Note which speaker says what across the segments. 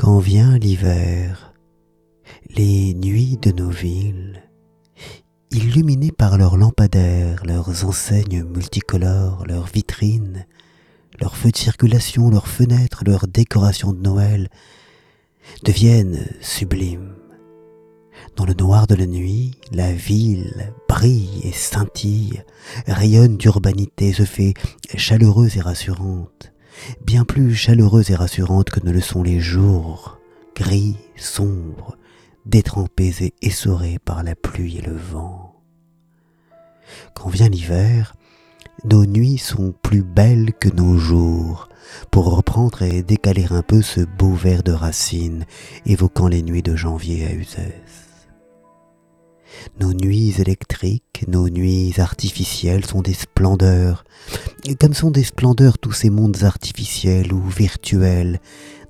Speaker 1: Quand vient l'hiver, les nuits de nos villes, illuminées par leurs lampadaires, leurs enseignes multicolores, leurs vitrines, leurs feux de circulation, leurs fenêtres, leurs décorations de Noël, deviennent sublimes. Dans le noir de la nuit, la ville brille et scintille, rayonne d'urbanité, se fait chaleureuse et rassurante, bien plus chaleureuse et rassurante que ne le sont les jours, gris, sombres, détrempés et essorés par la pluie et le vent. Quand vient l'hiver, nos nuits sont plus belles que nos jours, pour reprendre et décaler un peu ce beau vers de Racine évoquant les nuits de janvier à Uzès. Nos nuits électriques, nos nuits artificielles sont des splendeurs, comme sont des splendeurs tous ces mondes artificiels ou virtuels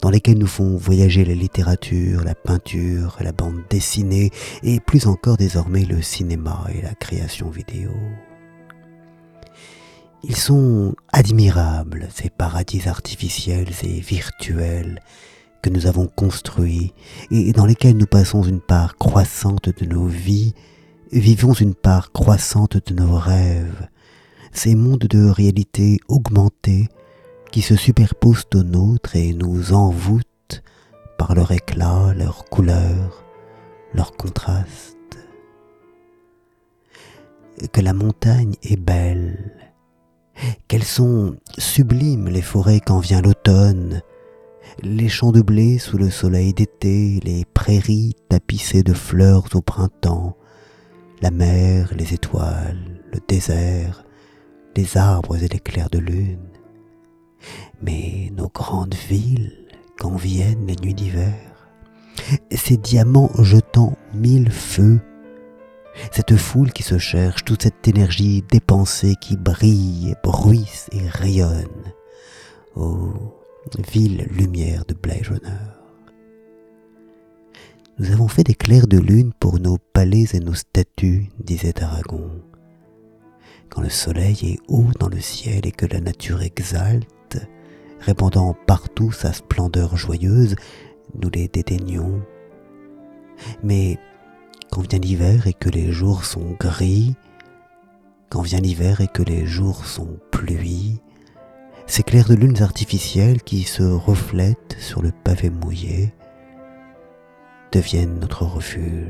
Speaker 1: dans lesquels nous font voyager la littérature, la peinture, la bande dessinée et plus encore désormais le cinéma et la création vidéo. Ils sont admirables, ces paradis artificiels et virtuels que nous avons construits et dans lesquels nous passons une part croissante de nos vies, vivons une part croissante de nos rêves, ces mondes de réalité augmentée qui se superposent aux nôtres et nous envoûtent par leur éclat, leur couleur, leur contraste. Que la montagne est belle, qu'elles sont sublimes les forêts quand vient l'automne, les champs de blé sous le soleil d'été, les prairies tapissées de fleurs au printemps, la mer, les étoiles, le désert, les arbres et les clairs de lune. Mais nos grandes villes, quand viennent les nuits d'hiver, ces diamants jetant mille feux, cette foule qui se cherche, toute cette énergie dépensée qui brille, bruisse et rayonne. Oh, ville lumière de Blade Nous avons fait des clairs de lune pour nos palais et nos statues, disait Aragon. Quand le soleil est haut dans le ciel et que la nature exalte, répandant partout sa splendeur joyeuse, nous les dédaignons. Mais quand vient l'hiver et que les jours sont gris, quand vient l'hiver et que les jours sont pluie, ces clairs de lunes artificielles qui se reflètent sur le pavé mouillé deviennent notre refuge.